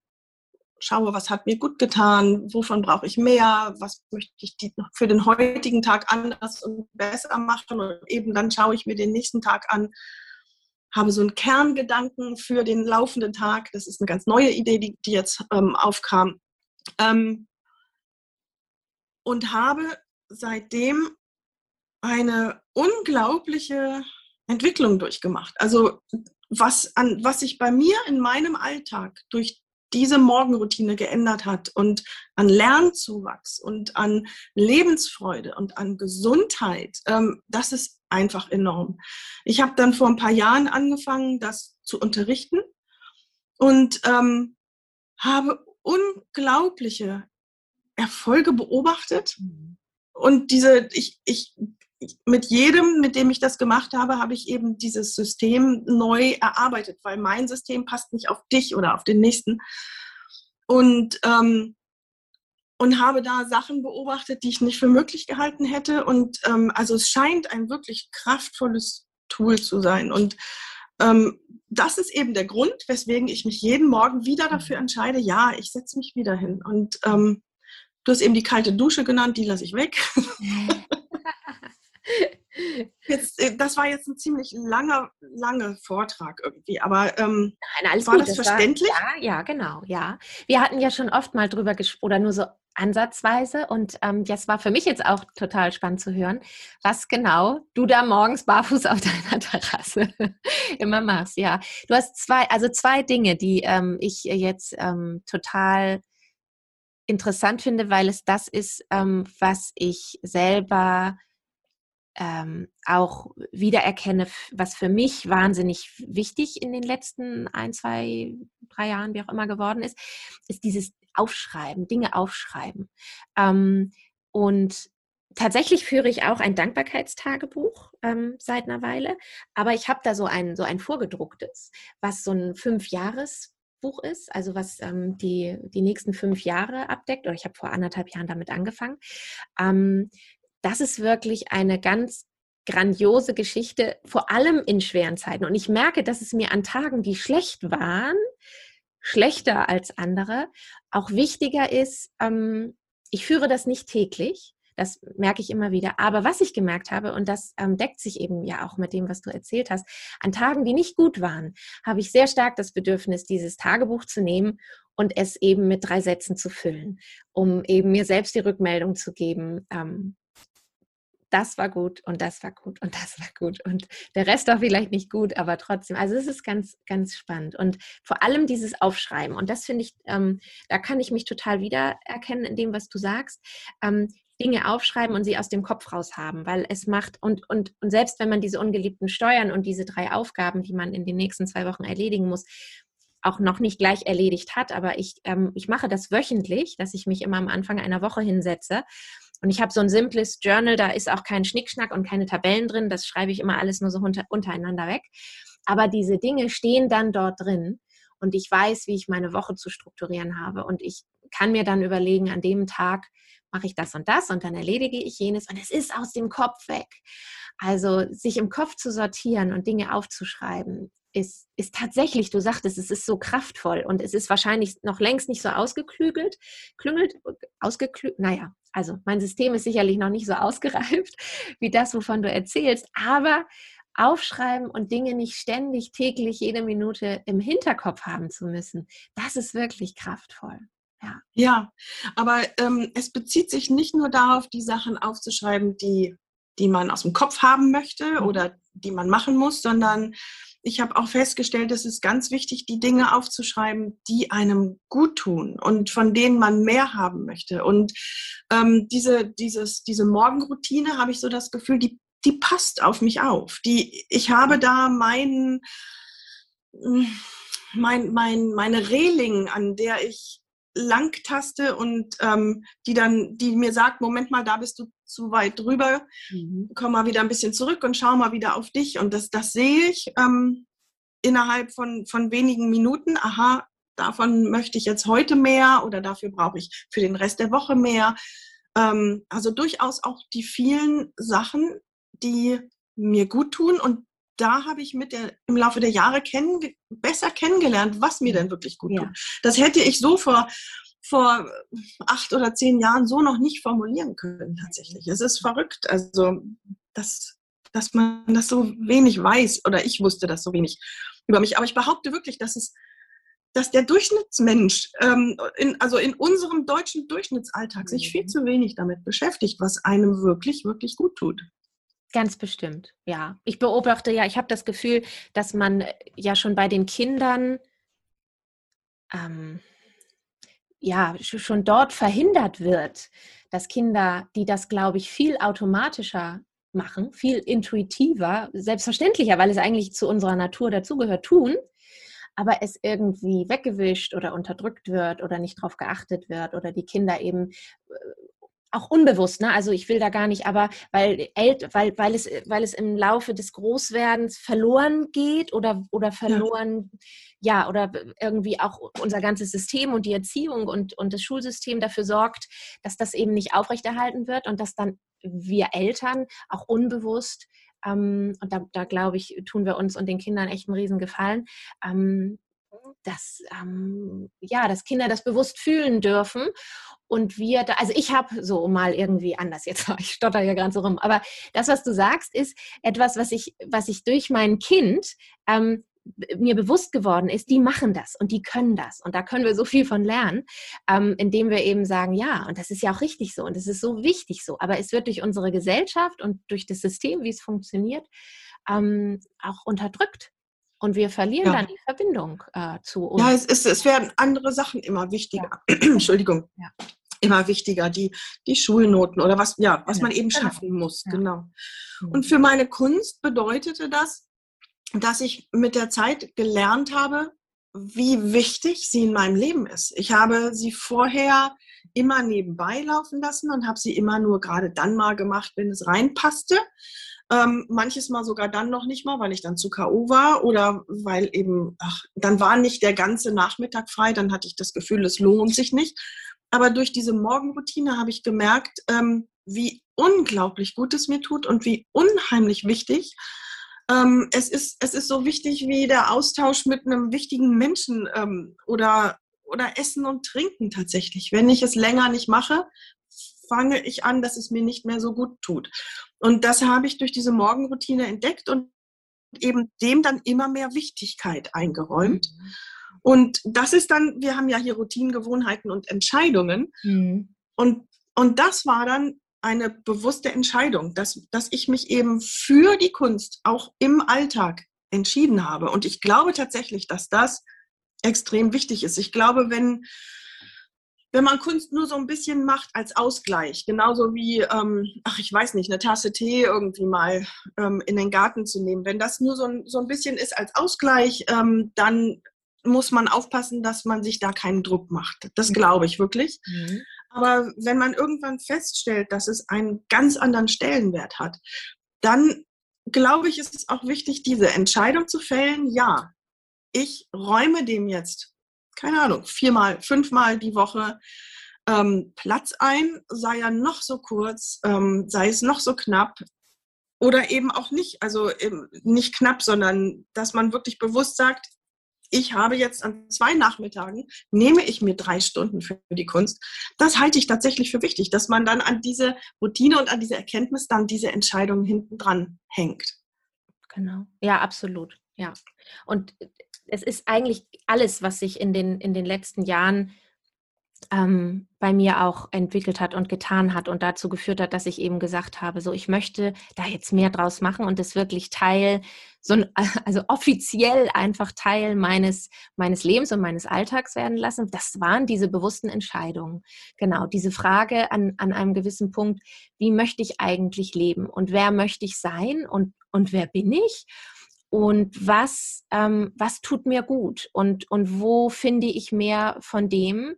schaue, was hat mir gut getan, wovon brauche ich mehr, was möchte ich für den heutigen Tag anders und besser machen. Und eben dann schaue ich mir den nächsten Tag an, habe so einen Kerngedanken für den laufenden Tag. Das ist eine ganz neue Idee, die, die jetzt ähm, aufkam. Ähm, und habe seitdem eine unglaubliche Entwicklung durchgemacht. Also was, an, was sich bei mir in meinem Alltag durch diese Morgenroutine geändert hat und an Lernzuwachs und an Lebensfreude und an Gesundheit, ähm, das ist einfach enorm. Ich habe dann vor ein paar Jahren angefangen, das zu unterrichten und ähm, habe unglaubliche Erfolge beobachtet. Mhm. Und diese, ich, ich mit jedem, mit dem ich das gemacht habe, habe ich eben dieses System neu erarbeitet, weil mein System passt nicht auf dich oder auf den nächsten. Und, ähm, und habe da Sachen beobachtet, die ich nicht für möglich gehalten hätte. Und ähm, also es scheint ein wirklich kraftvolles Tool zu sein. Und ähm, das ist eben der Grund, weswegen ich mich jeden Morgen wieder dafür entscheide, ja, ich setze mich wieder hin. Und ähm, du hast eben die kalte Dusche genannt, die lasse ich weg. Jetzt, äh, das war jetzt ein ziemlich langer, langer Vortrag irgendwie, aber ähm, Nein, alles war gut. das, das verständlich? War, ja, ja, genau, ja. Wir hatten ja schon oft mal drüber gesprochen, oder nur so ansatzweise und ähm, das war für mich jetzt auch total spannend zu hören, was genau du da morgens barfuß auf deiner Terrasse immer machst. Ja, du hast zwei, also zwei Dinge, die ähm, ich jetzt ähm, total interessant finde, weil es das ist, ähm, was ich selber ähm, auch wiedererkenne, was für mich wahnsinnig wichtig in den letzten ein, zwei, drei Jahren, wie auch immer geworden ist, ist dieses Aufschreiben, Dinge aufschreiben. Ähm, und tatsächlich führe ich auch ein Dankbarkeitstagebuch ähm, seit einer Weile, aber ich habe da so ein, so ein vorgedrucktes, was so ein Fünfjahres Buch ist, also was ähm, die, die nächsten fünf Jahre abdeckt, oder ich habe vor anderthalb Jahren damit angefangen. Ähm, das ist wirklich eine ganz grandiose Geschichte, vor allem in schweren Zeiten. Und ich merke, dass es mir an Tagen, die schlecht waren, schlechter als andere, auch wichtiger ist, ähm, ich führe das nicht täglich, das merke ich immer wieder. Aber was ich gemerkt habe, und das ähm, deckt sich eben ja auch mit dem, was du erzählt hast, an Tagen, die nicht gut waren, habe ich sehr stark das Bedürfnis, dieses Tagebuch zu nehmen und es eben mit drei Sätzen zu füllen, um eben mir selbst die Rückmeldung zu geben, ähm, das war gut und das war gut und das war gut und der Rest war vielleicht nicht gut, aber trotzdem. Also es ist ganz, ganz spannend und vor allem dieses Aufschreiben und das finde ich, ähm, da kann ich mich total wiedererkennen in dem, was du sagst. Ähm, Dinge aufschreiben und sie aus dem Kopf raus haben, weil es macht und, und, und selbst wenn man diese ungeliebten Steuern und diese drei Aufgaben, die man in den nächsten zwei Wochen erledigen muss, auch noch nicht gleich erledigt hat, aber ich, ähm, ich mache das wöchentlich, dass ich mich immer am Anfang einer Woche hinsetze und ich habe so ein simples Journal, da ist auch kein Schnickschnack und keine Tabellen drin. Das schreibe ich immer alles nur so unter, untereinander weg. Aber diese Dinge stehen dann dort drin und ich weiß, wie ich meine Woche zu strukturieren habe. Und ich kann mir dann überlegen, an dem Tag mache ich das und das und dann erledige ich jenes und es ist aus dem Kopf weg. Also sich im Kopf zu sortieren und Dinge aufzuschreiben, ist, ist tatsächlich, du sagtest, es ist so kraftvoll und es ist wahrscheinlich noch längst nicht so ausgeklügelt, klüngelt, ausgeklügelt, naja, Also mein System ist sicherlich noch nicht so ausgereift wie das, wovon du erzählst, aber aufschreiben und Dinge nicht ständig, täglich, jede Minute im Hinterkopf haben zu müssen, das ist wirklich kraftvoll. Ja, ja aber ähm, es bezieht sich nicht nur darauf, die Sachen aufzuschreiben, die, die man aus dem Kopf haben möchte mhm. oder die man machen muss, sondern ich habe auch festgestellt, es ist ganz wichtig, die Dinge aufzuschreiben, die einem gut tun und von denen man mehr haben möchte. Und ähm, diese, dieses, diese Morgenroutine habe ich so das Gefühl, die, die passt auf mich auf. Die, ich habe da meinen, mein, mein, meine Reling, an der ich langtaste und ähm, die dann, die mir sagt, Moment mal, da bist du zu weit drüber, mhm. komm mal wieder ein bisschen zurück und schau mal wieder auf dich. Und das, das sehe ich ähm, innerhalb von, von wenigen Minuten. Aha, davon möchte ich jetzt heute mehr oder dafür brauche ich für den Rest der Woche mehr. Ähm, also durchaus auch die vielen Sachen, die mir gut tun und da habe ich mit der, im Laufe der Jahre kenn, besser kennengelernt, was mir denn wirklich gut ja. tut. Das hätte ich so vor, vor acht oder zehn Jahren so noch nicht formulieren können, tatsächlich. Es ist verrückt, also, dass, dass man das so wenig weiß, oder ich wusste das so wenig über mich. Aber ich behaupte wirklich, dass es, dass der Durchschnittsmensch, ähm, in, also in unserem deutschen Durchschnittsalltag, sich viel mhm. zu wenig damit beschäftigt, was einem wirklich, wirklich gut tut. Ganz bestimmt, ja. Ich beobachte ja, ich habe das Gefühl, dass man äh, ja schon bei den Kindern ähm, ja schon dort verhindert wird, dass Kinder, die das, glaube ich, viel automatischer machen, viel intuitiver, selbstverständlicher, weil es eigentlich zu unserer Natur dazugehört, tun, aber es irgendwie weggewischt oder unterdrückt wird oder nicht darauf geachtet wird oder die Kinder eben äh, auch unbewusst, ne? Also ich will da gar nicht, aber weil, weil, weil, es, weil es im Laufe des Großwerdens verloren geht oder, oder verloren, ja. ja, oder irgendwie auch unser ganzes System und die Erziehung und, und das Schulsystem dafür sorgt, dass das eben nicht aufrechterhalten wird und dass dann wir Eltern auch unbewusst, ähm, und da, da glaube ich, tun wir uns und den Kindern echt einen riesen Gefallen, ähm, dass, ähm, ja, dass Kinder das bewusst fühlen dürfen und wir da, also ich habe so mal irgendwie anders jetzt, ich stotter ja gerade so rum, aber das, was du sagst, ist etwas, was ich, was ich durch mein Kind ähm, mir bewusst geworden ist, die machen das und die können das. Und da können wir so viel von lernen, ähm, indem wir eben sagen, ja, und das ist ja auch richtig so und es ist so wichtig so. Aber es wird durch unsere Gesellschaft und durch das System, wie es funktioniert, ähm, auch unterdrückt. Und wir verlieren ja. dann die Verbindung äh, zu uns. Ja, es, ist, es werden andere Sachen immer wichtiger. Ja. Entschuldigung. Ja immer wichtiger, die, die Schulnoten oder was, ja, was man eben genau. schaffen muss. Genau. Mhm. Und für meine Kunst bedeutete das, dass ich mit der Zeit gelernt habe, wie wichtig sie in meinem Leben ist. Ich habe sie vorher immer nebenbei laufen lassen und habe sie immer nur gerade dann mal gemacht, wenn es reinpasste. Ähm, manches Mal sogar dann noch nicht mal, weil ich dann zu K.O. war oder weil eben, ach, dann war nicht der ganze Nachmittag frei, dann hatte ich das Gefühl, es lohnt sich nicht. Aber durch diese Morgenroutine habe ich gemerkt, ähm, wie unglaublich gut es mir tut und wie unheimlich wichtig. Ähm, es, ist, es ist so wichtig wie der Austausch mit einem wichtigen Menschen ähm, oder, oder Essen und Trinken tatsächlich. Wenn ich es länger nicht mache, fange ich an, dass es mir nicht mehr so gut tut. Und das habe ich durch diese Morgenroutine entdeckt und eben dem dann immer mehr Wichtigkeit eingeräumt. Mhm. Und das ist dann, wir haben ja hier Routinen, Gewohnheiten und Entscheidungen. Mhm. Und, und das war dann eine bewusste Entscheidung, dass, dass ich mich eben für die Kunst auch im Alltag entschieden habe. Und ich glaube tatsächlich, dass das extrem wichtig ist. Ich glaube, wenn, wenn man Kunst nur so ein bisschen macht als Ausgleich, genauso wie, ähm, ach, ich weiß nicht, eine Tasse Tee irgendwie mal ähm, in den Garten zu nehmen, wenn das nur so ein, so ein bisschen ist als Ausgleich, ähm, dann muss man aufpassen, dass man sich da keinen Druck macht. Das mhm. glaube ich wirklich. Mhm. Aber wenn man irgendwann feststellt, dass es einen ganz anderen Stellenwert hat, dann glaube ich, ist es auch wichtig, diese Entscheidung zu fällen. Ja, ich räume dem jetzt, keine Ahnung, viermal, fünfmal die Woche ähm, Platz ein, sei er noch so kurz, ähm, sei es noch so knapp oder eben auch nicht. Also nicht knapp, sondern dass man wirklich bewusst sagt, ich habe jetzt an zwei Nachmittagen, nehme ich mir drei Stunden für die Kunst. Das halte ich tatsächlich für wichtig, dass man dann an diese Routine und an diese Erkenntnis dann diese Entscheidung hinten dran hängt. Genau. Ja, absolut. Ja. Und es ist eigentlich alles, was sich in den, in den letzten Jahren ähm, bei mir auch entwickelt hat und getan hat und dazu geführt hat, dass ich eben gesagt habe, so ich möchte da jetzt mehr draus machen und es wirklich Teil, so also offiziell einfach Teil meines, meines Lebens und meines Alltags werden lassen. Das waren diese bewussten Entscheidungen. Genau, diese Frage an, an einem gewissen Punkt, wie möchte ich eigentlich leben und wer möchte ich sein und, und wer bin ich? Und was, ähm, was tut mir gut? Und, und wo finde ich mehr von dem,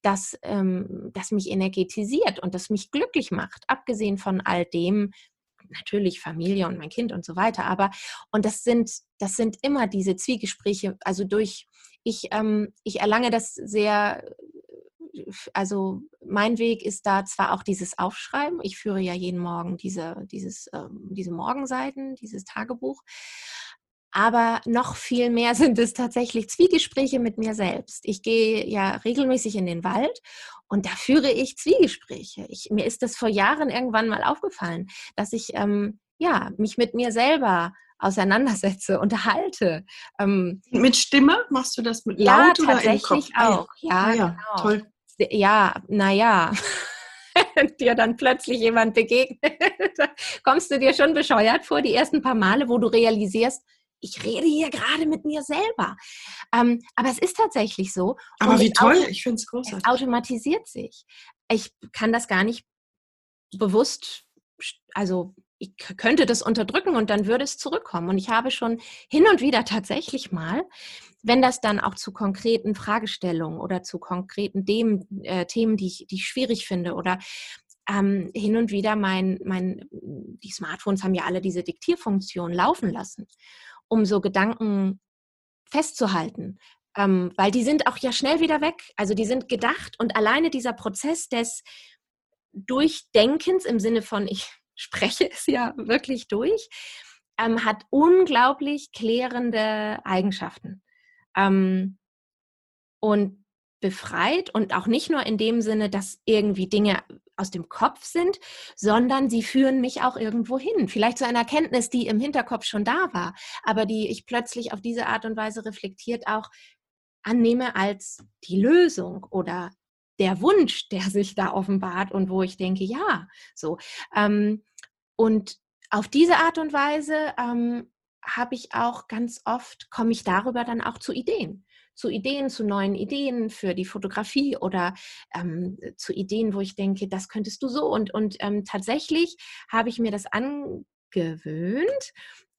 das, ähm, das mich energetisiert und das mich glücklich macht, abgesehen von all dem, natürlich Familie und mein Kind und so weiter, aber und das sind, das sind immer diese Zwiegespräche, also durch, ich, ähm, ich erlange das sehr, also mein Weg ist da zwar auch dieses Aufschreiben, ich führe ja jeden Morgen diese, dieses, ähm, diese Morgenseiten, dieses Tagebuch, aber noch viel mehr sind es tatsächlich Zwiegespräche mit mir selbst. Ich gehe ja regelmäßig in den Wald und da führe ich Zwiegespräche. Ich, mir ist das vor Jahren irgendwann mal aufgefallen, dass ich ähm, ja, mich mit mir selber auseinandersetze, unterhalte. Ähm, mit Stimme? Machst du das mit laut ja, oder im Kopf? Ah auch. Ja, ja, genau. toll. Ja, naja. dir dann plötzlich jemand begegnet, kommst du dir schon bescheuert vor, die ersten paar Male, wo du realisierst, ich rede hier gerade mit mir selber. Ähm, aber es ist tatsächlich so. Aber wie toll, ich finde es großartig. Es automatisiert sich. Ich kann das gar nicht bewusst, also ich könnte das unterdrücken und dann würde es zurückkommen. Und ich habe schon hin und wieder tatsächlich mal, wenn das dann auch zu konkreten Fragestellungen oder zu konkreten Themen, äh, Themen die, ich, die ich schwierig finde oder ähm, hin und wieder mein, mein, die Smartphones haben ja alle diese Diktierfunktion laufen lassen um so Gedanken festzuhalten. Ähm, weil die sind auch ja schnell wieder weg. Also die sind gedacht und alleine dieser Prozess des Durchdenkens im Sinne von, ich spreche es ja wirklich durch, ähm, hat unglaublich klärende Eigenschaften. Ähm, und befreit und auch nicht nur in dem Sinne, dass irgendwie Dinge aus dem Kopf sind, sondern sie führen mich auch irgendwo hin. Vielleicht zu einer Erkenntnis, die im Hinterkopf schon da war, aber die ich plötzlich auf diese Art und Weise reflektiert auch annehme als die Lösung oder der Wunsch, der sich da offenbart und wo ich denke, ja, so. Ähm, und auf diese Art und Weise ähm, habe ich auch ganz oft, komme ich darüber dann auch zu Ideen zu Ideen, zu neuen Ideen für die Fotografie oder ähm, zu Ideen, wo ich denke, das könntest du so. Und, und ähm, tatsächlich habe ich mir das angewöhnt,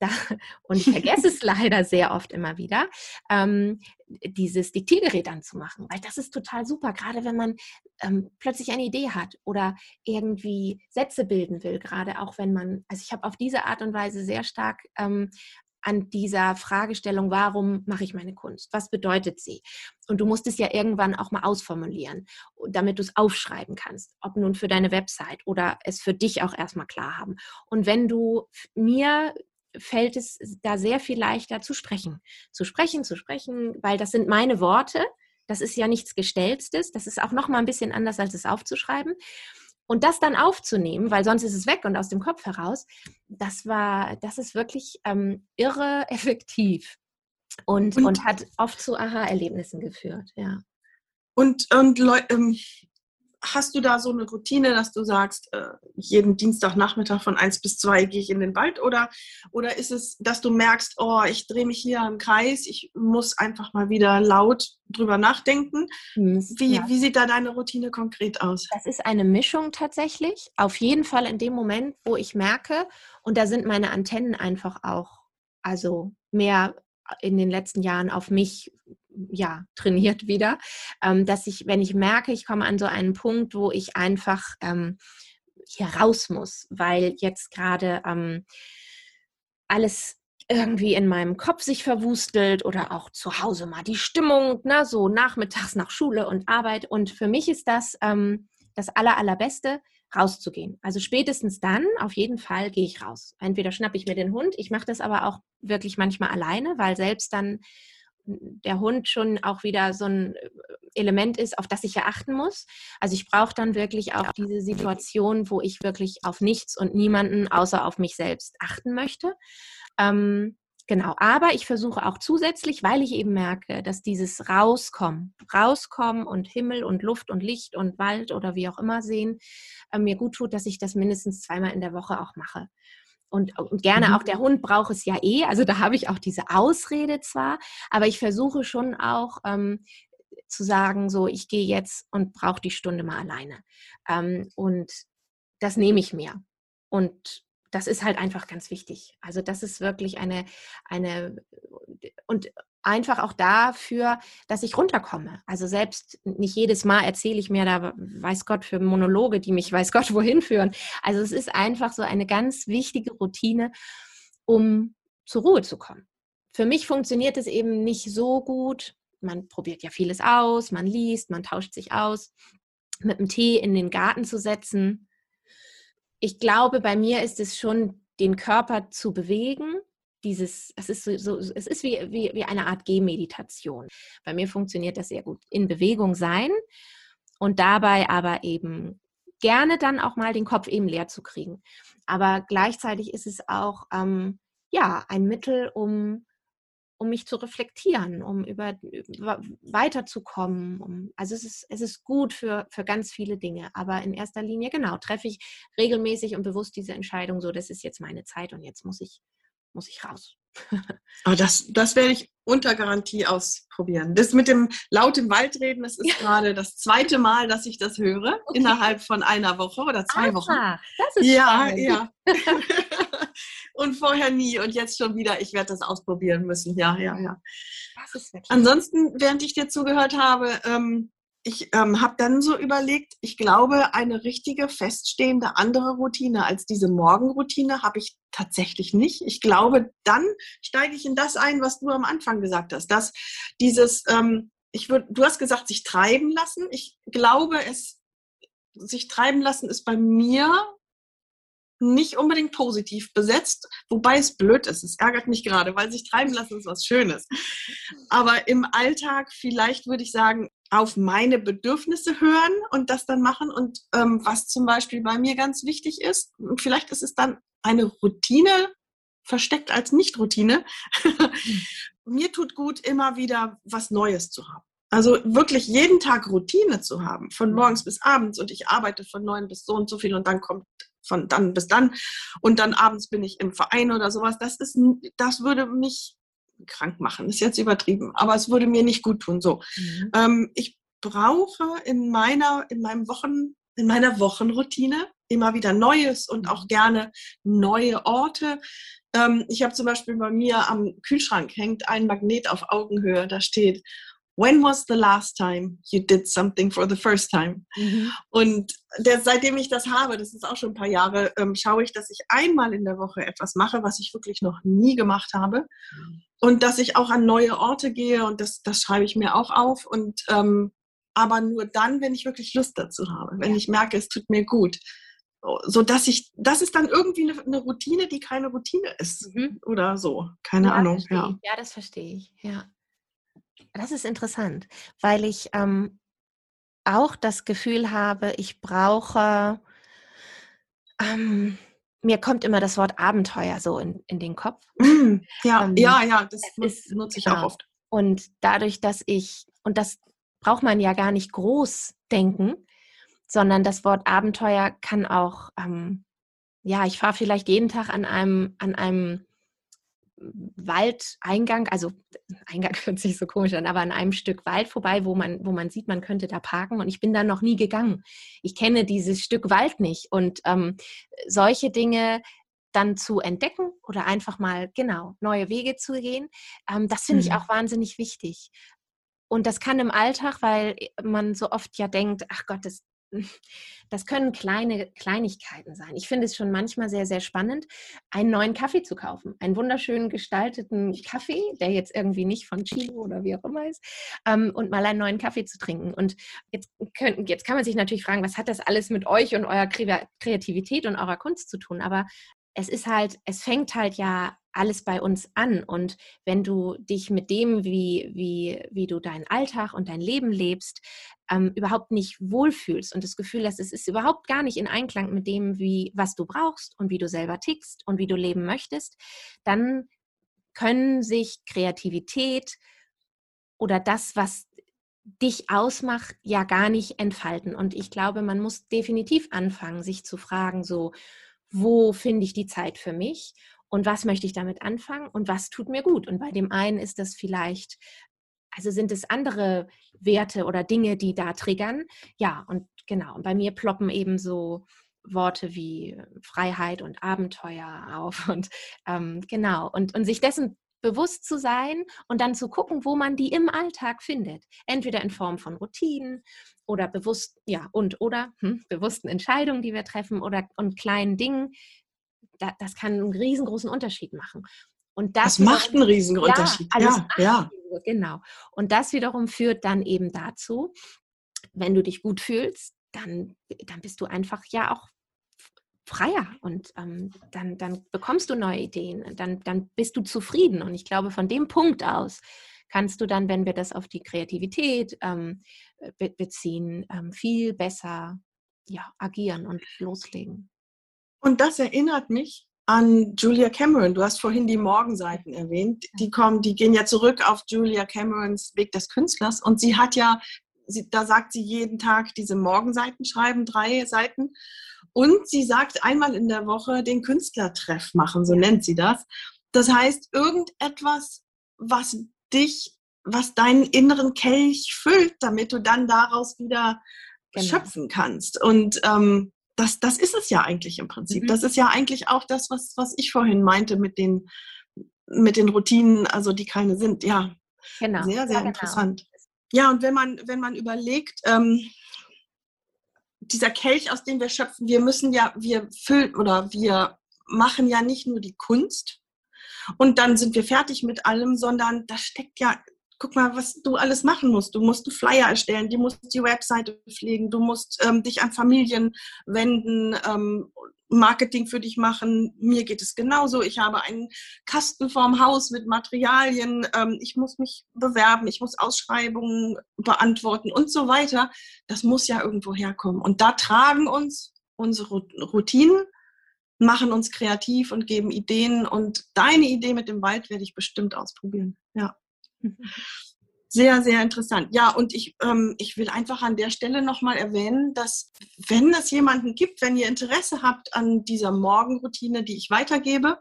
da, und ich vergesse es leider sehr oft immer wieder, ähm, dieses Diktiergerät anzumachen, weil das ist total super, gerade wenn man ähm, plötzlich eine Idee hat oder irgendwie Sätze bilden will, gerade auch wenn man, also ich habe auf diese Art und Weise sehr stark ähm, an dieser Fragestellung, warum mache ich meine Kunst? Was bedeutet sie? Und du musst es ja irgendwann auch mal ausformulieren, damit du es aufschreiben kannst, ob nun für deine Website oder es für dich auch erstmal klar haben. Und wenn du mir fällt es da sehr viel leichter zu sprechen, zu sprechen, zu sprechen, weil das sind meine Worte. Das ist ja nichts Gestellstes. Das ist auch noch mal ein bisschen anders, als es aufzuschreiben. Und das dann aufzunehmen, weil sonst ist es weg und aus dem Kopf heraus, das war, das ist wirklich ähm, irre effektiv und, und, und, hat oft zu Aha-Erlebnissen geführt, ja. Und, und ähm, hast du da so eine Routine, dass du sagst, äh, jeden Dienstagnachmittag von 1 bis 2 gehe ich in den Wald? Oder, oder ist es, dass du merkst, oh, ich drehe mich hier im Kreis, ich muss einfach mal wieder laut drüber nachdenken? Hm, wie, ja. wie sieht da deine Routine konkret aus? Das ist eine Mischung tatsächlich. Auf jeden Fall in dem Moment, wo ich merke, und da sind meine Antennen einfach auch, also mehr in den letzten Jahren auf mich ja, trainiert wieder, ähm, dass ich, wenn ich merke, ich komme an so einen Punkt, wo ich einfach ähm, hier raus muss, weil jetzt gerade ähm, alles irgendwie in meinem Kopf sich verwustelt oder auch zu Hause mal die Stimmung, ne, so nachmittags nach Schule und Arbeit. Und für mich ist das ähm, das Aller, Allerbeste, rauszugehen. Also spätestens dann, auf jeden Fall, gehe ich raus. Entweder schnappe ich mir den Hund, ich mache das aber auch wirklich manchmal alleine, weil selbst dann der Hund schon auch wieder so ein Element ist, auf das ich ja achten muss. Also ich brauche dann wirklich auch diese Situation, wo ich wirklich auf nichts und niemanden außer auf mich selbst achten möchte. Ähm, Genau, aber ich versuche auch zusätzlich, weil ich eben merke, dass dieses Rauskommen, Rauskommen und Himmel und Luft und Licht und Wald oder wie auch immer sehen, äh, mir gut tut, dass ich das mindestens zweimal in der Woche auch mache. Und, und gerne mhm. auch der Hund braucht es ja eh. Also da habe ich auch diese Ausrede zwar, aber ich versuche schon auch ähm, zu sagen, so ich gehe jetzt und brauche die Stunde mal alleine. Ähm, und das nehme ich mir. Und das ist halt einfach ganz wichtig. Also das ist wirklich eine, eine und einfach auch dafür, dass ich runterkomme. Also selbst nicht jedes Mal erzähle ich mir da, weiß Gott, für Monologe, die mich weiß Gott wohin führen. Also es ist einfach so eine ganz wichtige Routine, um zur Ruhe zu kommen. Für mich funktioniert es eben nicht so gut. Man probiert ja vieles aus, man liest, man tauscht sich aus. Mit dem Tee in den Garten zu setzen, ich glaube, bei mir ist es schon, den Körper zu bewegen. Dieses, es ist so, so es ist wie, wie, wie eine Art Gehmeditation. Bei mir funktioniert das sehr gut. In Bewegung sein und dabei aber eben gerne dann auch mal den Kopf eben leer zu kriegen. Aber gleichzeitig ist es auch ähm, ja ein Mittel, um um mich zu reflektieren, um über, über weiterzukommen. Um, also es ist, es ist gut für, für ganz viele Dinge, aber in erster Linie, genau, treffe ich regelmäßig und bewusst diese Entscheidung, so, das ist jetzt meine Zeit und jetzt muss ich, muss ich raus. Aber das, das werde ich unter Garantie ausprobieren. Das mit dem laut im Wald reden, das ist gerade das zweite Mal, dass ich das höre, okay. innerhalb von einer Woche oder zwei Aha, Wochen. Das ist ja, spannend. ja. und vorher nie und jetzt schon wieder, ich werde das ausprobieren müssen. Ja, ja, ja. Das ist Ansonsten, während ich dir zugehört habe, ähm, ich ähm, habe dann so überlegt, ich glaube, eine richtige feststehende andere Routine als diese Morgenroutine habe ich tatsächlich nicht. Ich glaube, dann steige ich in das ein, was du am Anfang gesagt hast, dass dieses, ähm, ich würd, du hast gesagt, sich treiben lassen. Ich glaube, es sich treiben lassen ist bei mir nicht unbedingt positiv besetzt, wobei es blöd ist. Es ärgert mich gerade, weil sich treiben lassen ist was Schönes. Aber im Alltag vielleicht würde ich sagen, auf meine Bedürfnisse hören und das dann machen. Und ähm, was zum Beispiel bei mir ganz wichtig ist, vielleicht ist es dann eine Routine versteckt als Nicht-Routine. mir tut gut, immer wieder was Neues zu haben. Also wirklich jeden Tag Routine zu haben, von morgens bis abends und ich arbeite von neun bis so und so viel und dann kommt von dann bis dann und dann abends bin ich im Verein oder sowas. Das ist, das würde mich krank machen, ist jetzt übertrieben, aber es würde mir nicht gut tun. So, mhm. ähm, ich brauche in meiner, in meinem Wochen, in meiner Wochenroutine immer wieder Neues und auch gerne neue Orte. Ähm, ich habe zum Beispiel bei mir am Kühlschrank hängt ein Magnet auf Augenhöhe, da steht When was the last time you did something for the first time? Mhm. Und der, seitdem ich das habe, das ist auch schon ein paar Jahre, ähm, schaue ich, dass ich einmal in der Woche etwas mache, was ich wirklich noch nie gemacht habe. Mhm. Und dass ich auch an neue Orte gehe und das, das schreibe ich mir auch auf. Und ähm, aber nur dann, wenn ich wirklich Lust dazu habe, wenn ich merke, es tut mir gut. So dass ich, das ist dann irgendwie eine, eine Routine, die keine Routine ist. Mhm. Oder so. Keine ja, Ahnung. Ja. ja, das verstehe ich. Ja. Das ist interessant, weil ich ähm, auch das Gefühl habe, ich brauche, ähm, mir kommt immer das Wort Abenteuer so in, in den Kopf. Mm, ja, ähm, ja, ja, das ist, nutze ich auch genau. oft. Und dadurch, dass ich, und das braucht man ja gar nicht groß denken, sondern das Wort Abenteuer kann auch, ähm, ja, ich fahre vielleicht jeden Tag an einem, an einem Waldeingang, also Eingang hört sich so komisch an, aber an einem Stück Wald vorbei, wo man, wo man sieht, man könnte da parken und ich bin da noch nie gegangen. Ich kenne dieses Stück Wald nicht und ähm, solche Dinge dann zu entdecken oder einfach mal genau neue Wege zu gehen, ähm, das finde ich mhm. auch wahnsinnig wichtig. Und das kann im Alltag, weil man so oft ja denkt, ach Gott, das, das können kleine Kleinigkeiten sein. Ich finde es schon manchmal sehr, sehr spannend, einen neuen Kaffee zu kaufen. Einen wunderschön gestalteten Kaffee, der jetzt irgendwie nicht von Chilo oder wie auch immer ist, ähm, und mal einen neuen Kaffee zu trinken. Und jetzt, können, jetzt kann man sich natürlich fragen, was hat das alles mit euch und eurer Kreativität und eurer Kunst zu tun? Aber es ist halt, es fängt halt ja alles bei uns an. Und wenn du dich mit dem, wie, wie, wie du deinen Alltag und dein Leben lebst, ähm, überhaupt nicht wohlfühlst und das Gefühl hast, es ist überhaupt gar nicht in Einklang mit dem, wie, was du brauchst und wie du selber tickst und wie du leben möchtest, dann können sich Kreativität oder das, was dich ausmacht, ja gar nicht entfalten. Und ich glaube, man muss definitiv anfangen, sich zu fragen, so, wo finde ich die Zeit für mich und was möchte ich damit anfangen und was tut mir gut. Und bei dem einen ist das vielleicht, also sind es andere Werte oder Dinge, die da triggern. Ja, und genau. Und bei mir ploppen eben so Worte wie Freiheit und Abenteuer auf und ähm, genau. Und, und sich dessen bewusst zu sein und dann zu gucken, wo man die im Alltag findet. Entweder in Form von Routinen oder bewusst, ja, und oder hm, bewussten Entscheidungen, die wir treffen oder und kleinen Dingen. Da, das kann einen riesengroßen Unterschied machen. Und das, das macht einen riesigen Unterschied. Ja, ja, ja. Genau. Und das wiederum führt dann eben dazu, wenn du dich gut fühlst, dann, dann bist du einfach ja auch freier und ähm, dann, dann bekommst du neue Ideen, dann, dann bist du zufrieden. Und ich glaube, von dem Punkt aus kannst du dann, wenn wir das auf die Kreativität ähm, be beziehen, ähm, viel besser ja, agieren und loslegen. Und das erinnert mich an Julia Cameron. Du hast vorhin die Morgenseiten erwähnt. Die kommen, die gehen ja zurück auf Julia Camerons Weg des Künstlers. Und sie hat ja, sie, da sagt sie jeden Tag diese Morgenseiten schreiben, drei Seiten. Und sie sagt einmal in der Woche den Künstlertreff machen, so nennt sie das. Das heißt, irgendetwas, was dich, was deinen inneren Kelch füllt, damit du dann daraus wieder genau. schöpfen kannst. Und ähm, das, das ist es ja eigentlich im Prinzip. Mhm. Das ist ja eigentlich auch das, was, was ich vorhin meinte mit den, mit den Routinen, also die keine sind. Ja, genau. sehr, sehr ja, genau. interessant. Ja, und wenn man, wenn man überlegt, ähm, dieser Kelch, aus dem wir schöpfen, wir müssen ja, wir füllen oder wir machen ja nicht nur die Kunst und dann sind wir fertig mit allem, sondern da steckt ja, guck mal, was du alles machen musst. Du musst einen Flyer erstellen, du musst die Webseite pflegen, du musst ähm, dich an Familien wenden, ähm, Marketing für dich machen. Mir geht es genauso. Ich habe einen Kasten vorm Haus mit Materialien. Ähm, ich muss mich bewerben. Ich muss Ausschreibungen beantworten und so weiter. Das muss ja irgendwo herkommen. Und da tragen uns unsere Routinen, machen uns kreativ und geben Ideen. Und deine Idee mit dem Wald werde ich bestimmt ausprobieren. Ja. Sehr, sehr interessant. Ja, und ich, ähm, ich will einfach an der Stelle nochmal erwähnen, dass wenn es jemanden gibt, wenn ihr Interesse habt an dieser Morgenroutine, die ich weitergebe,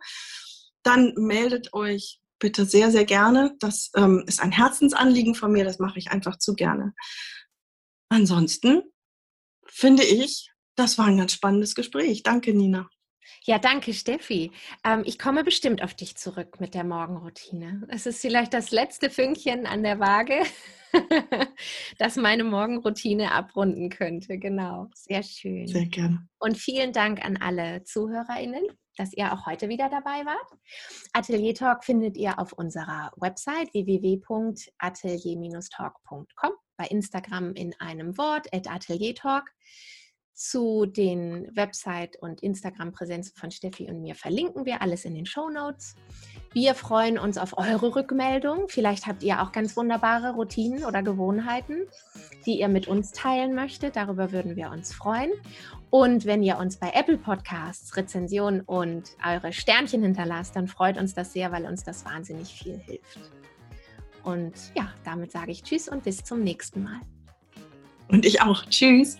dann meldet euch bitte sehr, sehr gerne. Das ähm, ist ein Herzensanliegen von mir, das mache ich einfach zu gerne. Ansonsten finde ich, das war ein ganz spannendes Gespräch. Danke, Nina. Ja, danke, Steffi. Ähm, ich komme bestimmt auf dich zurück mit der Morgenroutine. Es ist vielleicht das letzte Fünkchen an der Waage, das meine Morgenroutine abrunden könnte. Genau, sehr schön. Sehr gerne. Und vielen Dank an alle ZuhörerInnen, dass ihr auch heute wieder dabei wart. Atelier Talk findet ihr auf unserer Website www.atelier-talk.com, bei Instagram in einem Wort, at Atelier Talk. Zu den Website- und Instagram-Präsenzen von Steffi und mir verlinken wir alles in den Show Notes. Wir freuen uns auf eure Rückmeldung. Vielleicht habt ihr auch ganz wunderbare Routinen oder Gewohnheiten, die ihr mit uns teilen möchtet. Darüber würden wir uns freuen. Und wenn ihr uns bei Apple Podcasts Rezensionen und eure Sternchen hinterlasst, dann freut uns das sehr, weil uns das wahnsinnig viel hilft. Und ja, damit sage ich Tschüss und bis zum nächsten Mal. Und ich auch. Tschüss.